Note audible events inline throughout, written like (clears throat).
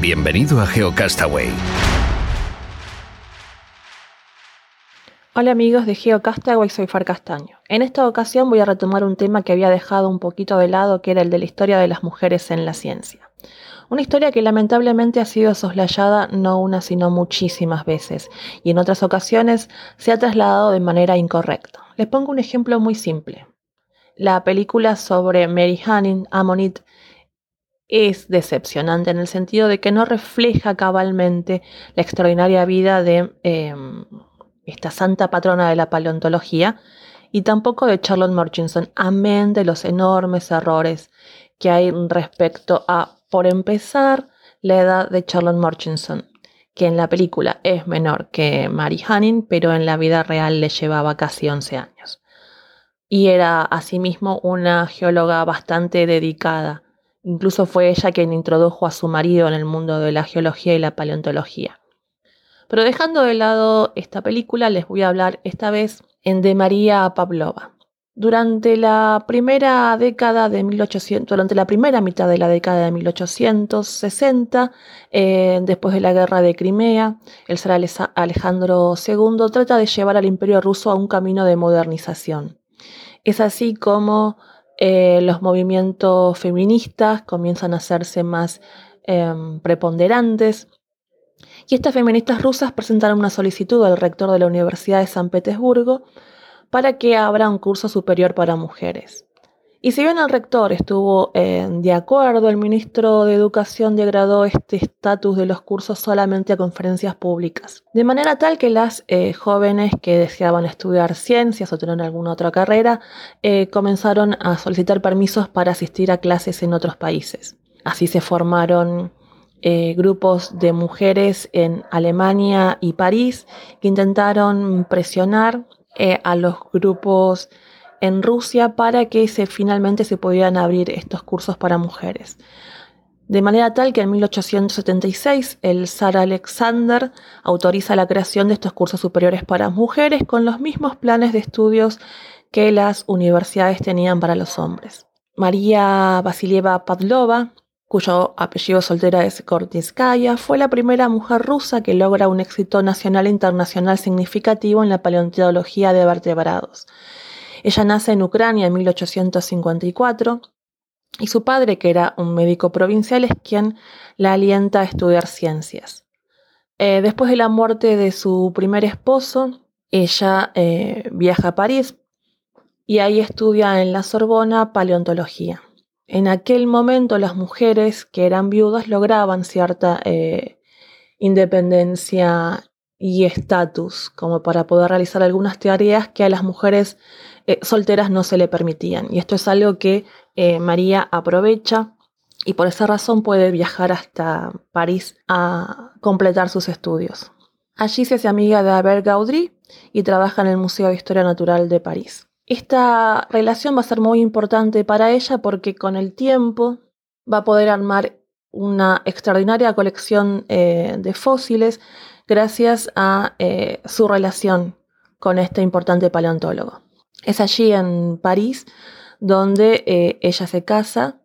Bienvenido a GeoCastaway. Hola amigos de GeoCastaway, soy Far Castaño. En esta ocasión voy a retomar un tema que había dejado un poquito de lado, que era el de la historia de las mujeres en la ciencia. Una historia que lamentablemente ha sido soslayada no una sino muchísimas veces y en otras ocasiones se ha trasladado de manera incorrecta. Les pongo un ejemplo muy simple. La película sobre Mary Hanning, Ammonit, es decepcionante en el sentido de que no refleja cabalmente la extraordinaria vida de em, esta santa patrona de la paleontología y tampoco de Charlotte Murchison, amén de los enormes errores que hay respecto a, por empezar, la edad de Charlotte Murchison, que en la película es menor que Mary Hanning, pero en la vida real le llevaba casi 11 años. Y era asimismo una geóloga bastante dedicada Incluso fue ella quien introdujo a su marido en el mundo de la geología y la paleontología. Pero dejando de lado esta película, les voy a hablar esta vez en de María Pavlova. Durante la primera década de 1800, durante la primera mitad de la década de 1860, eh, después de la guerra de Crimea, el zar Alejandro II trata de llevar al imperio ruso a un camino de modernización. Es así como eh, los movimientos feministas comienzan a hacerse más em, preponderantes. Y estas feministas rusas presentaron una solicitud al rector de la Universidad de San Petersburgo para que abra un curso superior para mujeres. Y si bien el rector estuvo eh, de acuerdo, el ministro de Educación degradó este estatus de los cursos solamente a conferencias públicas. De manera tal que las eh, jóvenes que deseaban estudiar ciencias o tener alguna otra carrera eh, comenzaron a solicitar permisos para asistir a clases en otros países. Así se formaron grupos de mujeres en Alemania y París que intentaron presionar a los grupos en Rusia para que finalmente se pudieran abrir estos cursos para mujeres. De manera tal que en 1876 el zar Alexander autoriza la creación de estos cursos superiores para mujeres con los mismos planes de estudios que las universidades tenían para los hombres. María Vasilieva Pavlova, cuyo apellido soltera es Kortinskaya, fue la primera mujer rusa que logra un éxito nacional e internacional significativo en la paleontología de vertebrados. Ella nace en Ucrania en 1854 y su padre, que era un médico provincial, es quien la alienta a estudiar ciencias. Eh, después de la muerte de su primer esposo, ella eh, viaja a París y ahí estudia en la Sorbona paleontología. En aquel momento las mujeres que eran viudas lograban cierta eh, independencia y estatus como para poder realizar algunas tareas que a las mujeres eh, solteras no se le permitían. Y esto es algo que eh, María aprovecha y por esa razón puede viajar hasta París a completar sus estudios. Allí se hace amiga de Albert Gaudry y trabaja en el Museo de Historia Natural de París. Esta relación va a ser muy importante para ella porque con el tiempo va a poder armar una extraordinaria colección eh, de fósiles gracias a su relación con este importante paleontólogo. Es allí en París donde eh, ella se casa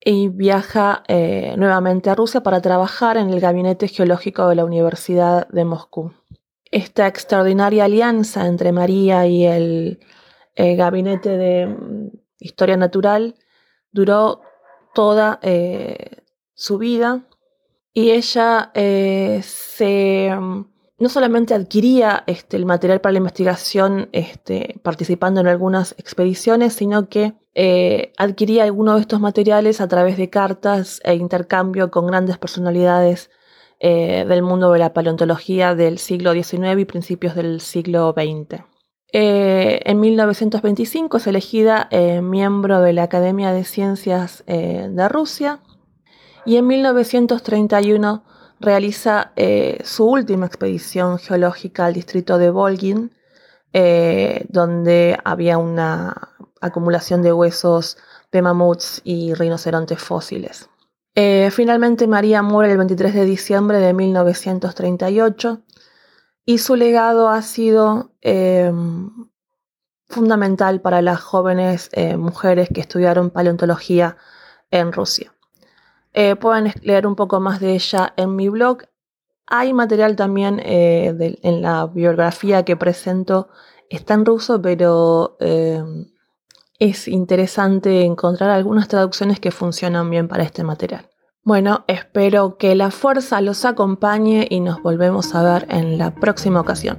y viaja eh, nuevamente a Rusia para trabajar en el gabinete geológico de la Universidad de Moscú. Esta extraordinaria alianza entre María y el eh, gabinete de mm, historia natural duró toda su vida y ella se mm, no solamente adquiría este, el material para la investigación este, participando en algunas expediciones, sino que eh, adquiría algunos de estos materiales a través de cartas e intercambio con grandes personalidades eh, del mundo de la paleontología del siglo XIX y principios del siglo XX. Eh, en 1925 es elegida miembro de la Academia de Ciencias de Rusia y en 1931 realiza su última expedición geológica al distrito de Volgin, donde había una acumulación de huesos de mamuts y rinocerontes fósiles. finalmente María muere el 23 de diciembre de 1938 y su legado ha sido em, fundamental para las jóvenes eh, mujeres que estudiaron paleontología en Rusia. Eh, pueden leer un poco más de ella en mi blog. Hay material también eh, en la biografía que presento, está en ruso, pero em, es interesante encontrar algunas traducciones que funcionan bien para este material. Bueno, espero que la fuerza los acompañe y nos volvemos a ver en la próxima ocasión.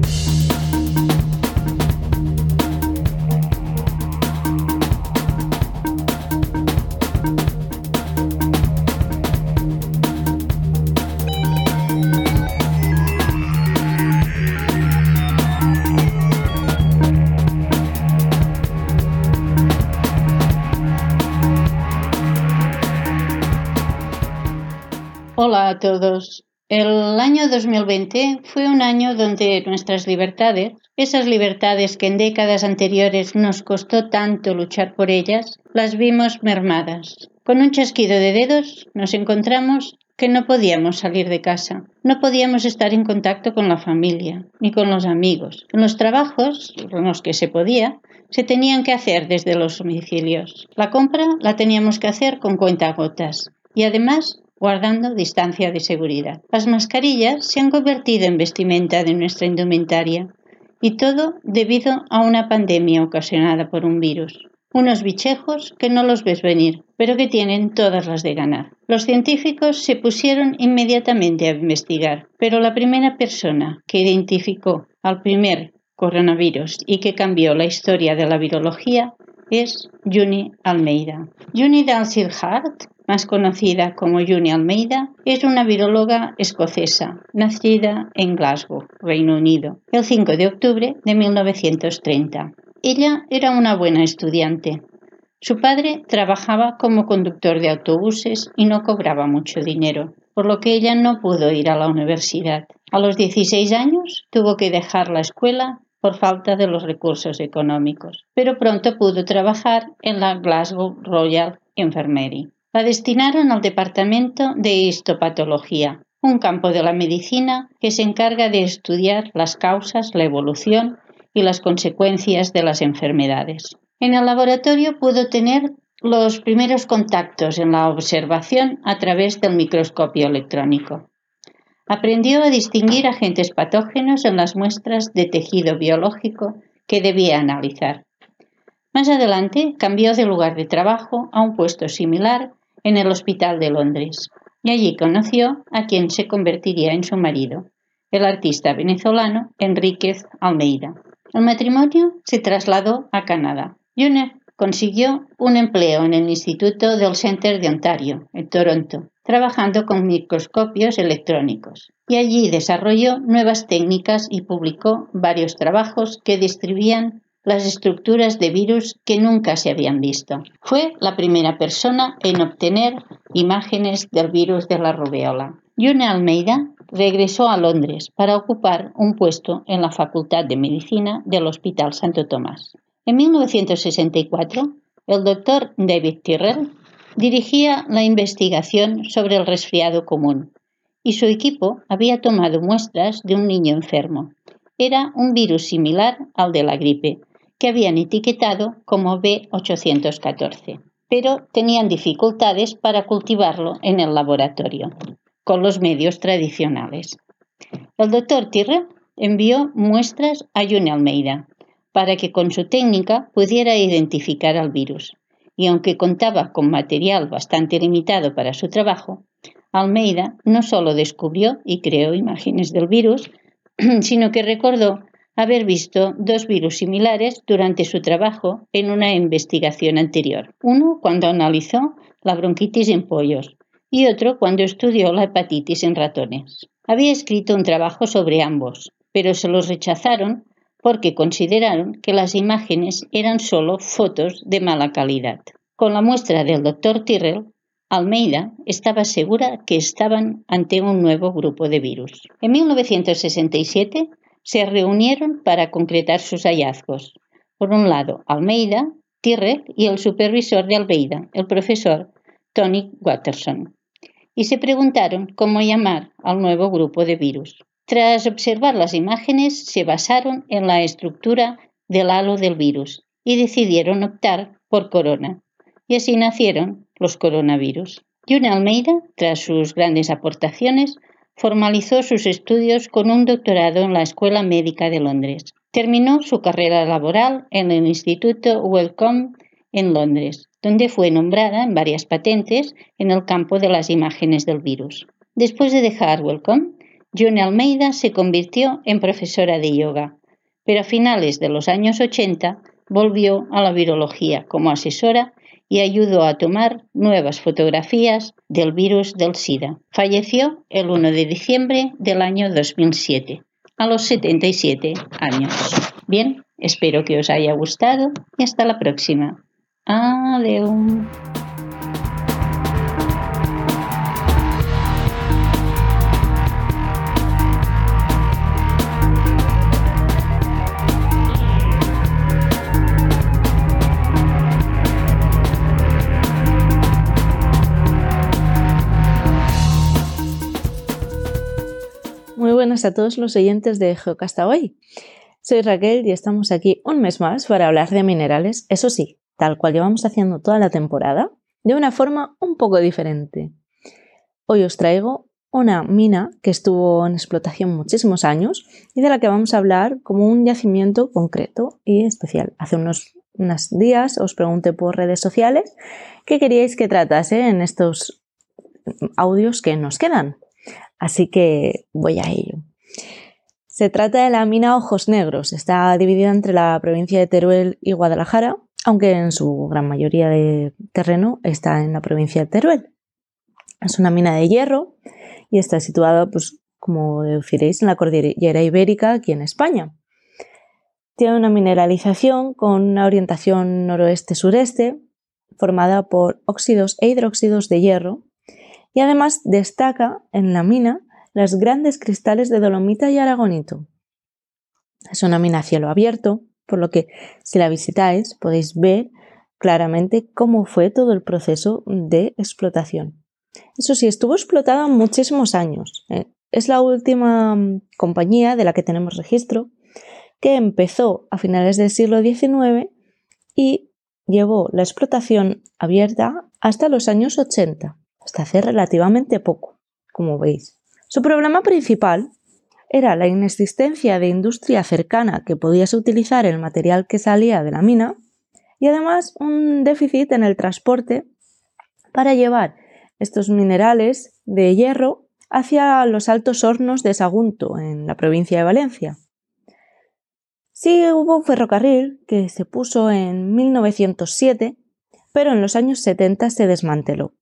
Hola a todos. El año 2020 fue un año donde nuestras libertades, esas libertades que en décadas anteriores nos costó tanto luchar por ellas, las vimos mermadas. Con un chasquido de dedos nos encontramos que no podíamos salir de casa, no podíamos estar en contacto con la familia ni con los amigos. los trabajos, los que se podía, se tenían que hacer desde los domicilios. La compra la teníamos que hacer con cuentagotas y además guardando distancia de seguridad. Las mascarillas se han convertido en vestimenta de nuestra indumentaria y todo debido a una pandemia ocasionada por un virus. Unos bichejos que no los ves venir, pero que tienen todas las de ganar. Los científicos se pusieron inmediatamente a investigar, pero la primera persona que identificó al primer coronavirus y que cambió la historia de la virología es Juni Almeida. Juni Dalsirhart más conocida como Juni Almeida, es una viróloga escocesa, nacida en Glasgow, Reino Unido, el 5 de octubre de 1930. Ella era una buena estudiante. Su padre trabajaba como conductor de autobuses y no cobraba mucho dinero, por lo que ella no pudo ir a la universidad. A los 16 años tuvo que dejar la escuela por falta de los recursos económicos, pero pronto pudo trabajar en la Glasgow Royal Infirmary. La destinaron al Departamento de Histopatología, un campo de la medicina que se encarga de estudiar las causas, la evolución y las consecuencias de las enfermedades. En el laboratorio pudo tener los primeros contactos en la observación a través del microscopio electrónico. Aprendió a distinguir agentes patógenos en las muestras de tejido biológico que debía analizar. Más adelante cambió de lugar de trabajo a un puesto similar en el Hospital de Londres y allí conoció a quien se convertiría en su marido, el artista venezolano Enríquez Almeida. El matrimonio se trasladó a Canadá. June consiguió un empleo en el Instituto del Center de Ontario, en Toronto, trabajando con microscopios electrónicos. Y allí desarrolló nuevas técnicas y publicó varios trabajos que describían las estructuras de virus que nunca se habían visto. Fue la primera persona en obtener imágenes del virus de la rubeola. June Almeida regresó a Londres para ocupar un puesto en la Facultad de Medicina del Hospital Santo Tomás. En 1964, el doctor David Tyrrell dirigía la investigación sobre el resfriado común y su equipo había tomado muestras de un niño enfermo. Era un virus similar al de la gripe, que habían etiquetado como B814, pero tenían dificultades para cultivarlo en el laboratorio con los medios tradicionales. El doctor Tirre envió muestras a June Almeida para que con su técnica pudiera identificar al virus. Y aunque contaba con material bastante limitado para su trabajo, Almeida no solo descubrió y creó imágenes del virus, (clears throat) sino que recordó haber visto dos virus similares durante su trabajo en una investigación anterior. Uno cuando analizó la bronquitis en pollos y otro cuando estudió la hepatitis en ratones. Había escrito un trabajo sobre ambos, pero se los rechazaron porque consideraron que las imágenes eran solo fotos de mala calidad. Con la muestra del doctor Tyrrell, Almeida estaba segura que estaban ante un nuevo grupo de virus. En 1967 se reunieron para concretar sus hallazgos. Por un lado, Almeida, Tyrrell y el supervisor de Almeida, el profesor Tony Watterson, y se preguntaron cómo llamar al nuevo grupo de virus. Tras observar las imágenes, se basaron en la estructura del halo del virus y decidieron optar por corona. Y así nacieron los coronavirus. June Almeida, tras sus grandes aportaciones, formalizó sus estudios con un doctorado en la Escuela Médica de Londres. Terminó su carrera laboral en el Instituto Wellcome en Londres, donde fue nombrada en varias patentes en el campo de las imágenes del virus. Después de dejar Wellcome, June Almeida se convirtió en profesora de yoga, pero a finales de los años 80 volvió a la virología como asesora y ayudó a tomar nuevas fotografías del virus del SIDA. Falleció el 1 de diciembre del año 2007, a los 77 años. Bien, espero que os haya gustado y hasta la próxima. Adiós. Buenas a todos los oyentes de Geocastaway. Soy Raquel y estamos aquí un mes más para hablar de minerales, eso sí, tal cual llevamos haciendo toda la temporada, de una forma un poco diferente. Hoy os traigo una mina que estuvo en explotación muchísimos años y de la que vamos a hablar como un yacimiento concreto y especial. Hace unos, unos días os pregunté por redes sociales qué queríais que tratase en estos audios que nos quedan. Así que voy a ello. Se trata de la mina Ojos Negros. Está dividida entre la provincia de Teruel y Guadalajara, aunque en su gran mayoría de terreno está en la provincia de Teruel. Es una mina de hierro y está situada, pues, como deciréis, en la cordillera ibérica, aquí en España. Tiene una mineralización con una orientación noroeste-sureste, formada por óxidos e hidróxidos de hierro, y además destaca en la mina los grandes cristales de dolomita y aragonito. Es una mina a cielo abierto, por lo que si la visitáis podéis ver claramente cómo fue todo el proceso de explotación. Eso sí, estuvo explotada muchísimos años. ¿eh? Es la última mm, compañía de la que tenemos registro que empezó a finales del siglo XIX y llevó la explotación abierta hasta los años 80 hasta hace relativamente poco, como veis. Su problema principal era la inexistencia de industria cercana que pudiese utilizar el material que salía de la mina y además un déficit en el transporte para llevar estos minerales de hierro hacia los altos hornos de Sagunto, en la provincia de Valencia. Sí hubo un ferrocarril que se puso en 1907, pero en los años 70 se desmanteló.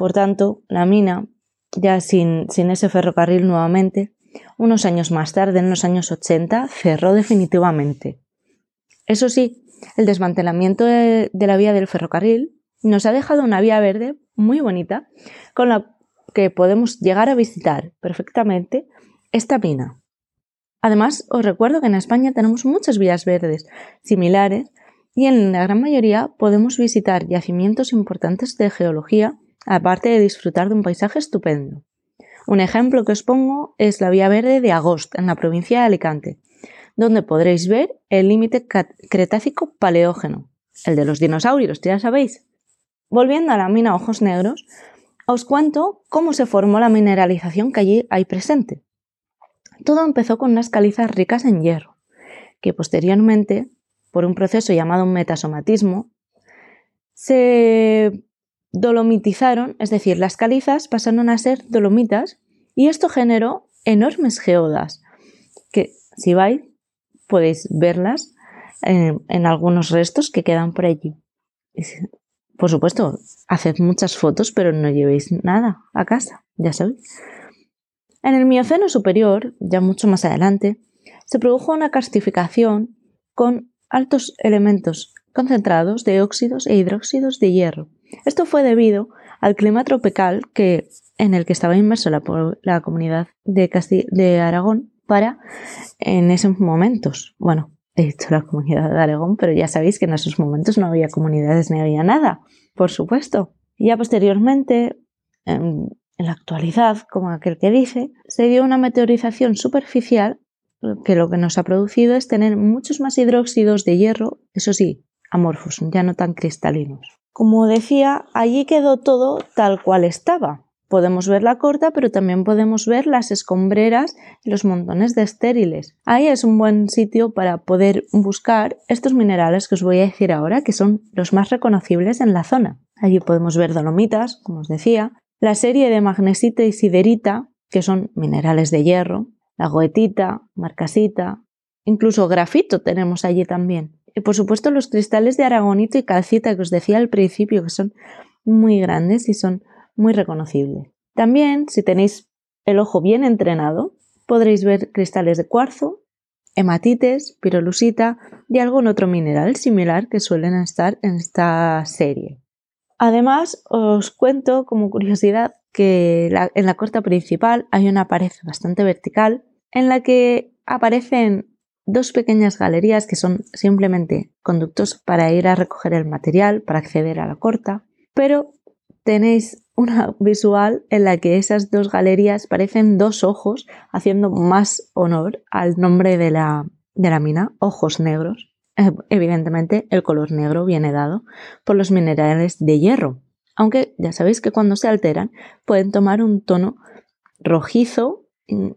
Por tanto, la mina, ya sin, ese ferrocarril nuevamente, unos años más tarde, en los años 80, cerró definitivamente. Eso sí, el desmantelamiento de, de la vía del ferrocarril nos ha dejado una vía verde muy bonita con la que podemos llegar a visitar perfectamente esta mina. Además, os recuerdo que en España tenemos muchas vías verdes similares y en la gran mayoría podemos visitar yacimientos importantes de geología aparte de disfrutar de un paisaje estupendo. Un ejemplo que os pongo es la Vía Verde de Agost, en la provincia de Alicante, donde podréis ver el límite Cretácico Paleógeno, el de los dinosaurios, ya sabéis. Volviendo a la mina Ojos Negros, os cuento cómo se formó la mineralización que allí hay presente. Todo empezó con unas calizas ricas en hierro, que posteriormente, por un proceso llamado metasomatismo, se dolomitizaron, es decir, las calizas pasaron a ser dolomitas y esto generó enormes geodas que si vais, podéis verlas en, en algunos restos que quedan por allí. Por supuesto, haced muchas fotos, pero no llevéis nada a casa, ya sabéis. En el Mioceno superior, ya mucho más adelante, se produjo una castificación con altos elementos concentrados de óxidos e hidróxidos de hierro. Esto fue debido al clima tropical que, en el que estaba inmerso la, comunidad de, de Aragón para en esos momentos. Bueno, he dicho la comunidad de Aragón, pero ya sabéis que en esos momentos no había comunidades ni había nada, por supuesto. Ya posteriormente, en, en la actualidad, como aquel que dice, se dio una meteorización superficial que lo que nos ha producido es tener muchos más hidróxidos de hierro, eso sí, amorfos, ya no tan cristalinos. Como decía, allí quedó todo tal cual estaba. Podemos ver la corta, pero también podemos ver las escombreras y los montones de estériles. Ahí es un buen sitio para poder buscar estos minerales que os voy a decir ahora, que son los más reconocibles en la zona. Allí podemos ver dolomitas, como os decía, la serie de magnesita y siderita, que son minerales de hierro, la goetita, marcasita, incluso grafito tenemos allí también. Y por supuesto los cristales de aragonito y calcita que os decía al principio, que son muy grandes y son muy reconocibles. También, si tenéis el ojo bien entrenado, podréis ver cristales de cuarzo, hematites, pirolusita y algún otro mineral similar que suelen estar en esta serie. Además, os cuento como curiosidad que en la corta principal hay una pared bastante vertical en la que aparecen dos pequeñas galerías que son simplemente conductos para ir a recoger el material, para acceder a la corta, pero tenéis una (laughs) visual en la que esas dos galerías parecen dos ojos, haciendo más honor al nombre de la, de la mina, ojos negros. Eh, evidentemente, el color negro viene dado por los minerales de hierro, aunque ya sabéis que cuando se alteran pueden tomar un tono rojizo,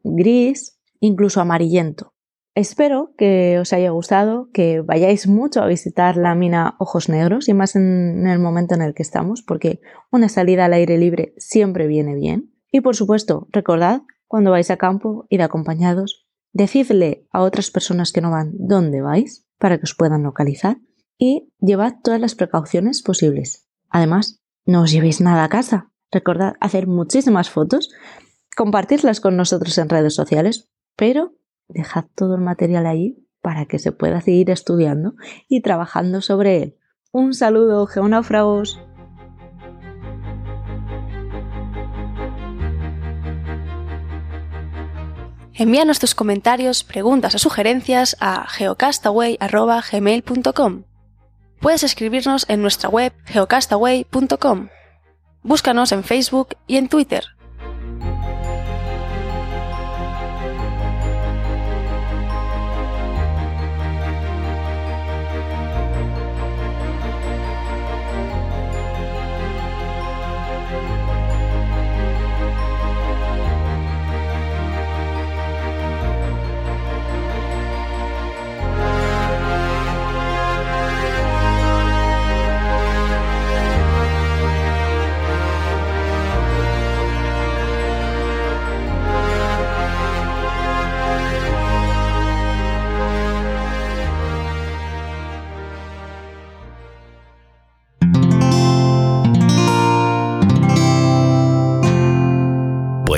gris, incluso amarillento. Espero que os haya gustado, que vayáis mucho a visitar la mina Ojos Negros y más en el momento en el que estamos, porque una salida al aire libre siempre viene bien. Y por supuesto, recordad, cuando vais a campo, id acompañados, decidle a otras personas que no van dónde vais para que os puedan localizar y llevad todas las precauciones posibles. Además, no os llevéis nada a casa. Recordad hacer muchísimas fotos, compartirlas con nosotros en redes sociales, pero dejad todo el material ahí para que se pueda seguir estudiando y trabajando sobre él. Un saludo, geonáufragos. Envíanos tus comentarios, preguntas o sugerencias a geocastaway.gmail.com. Puedes escribirnos en nuestra web geocastaway.com. Búscanos en Facebook y en Twitter.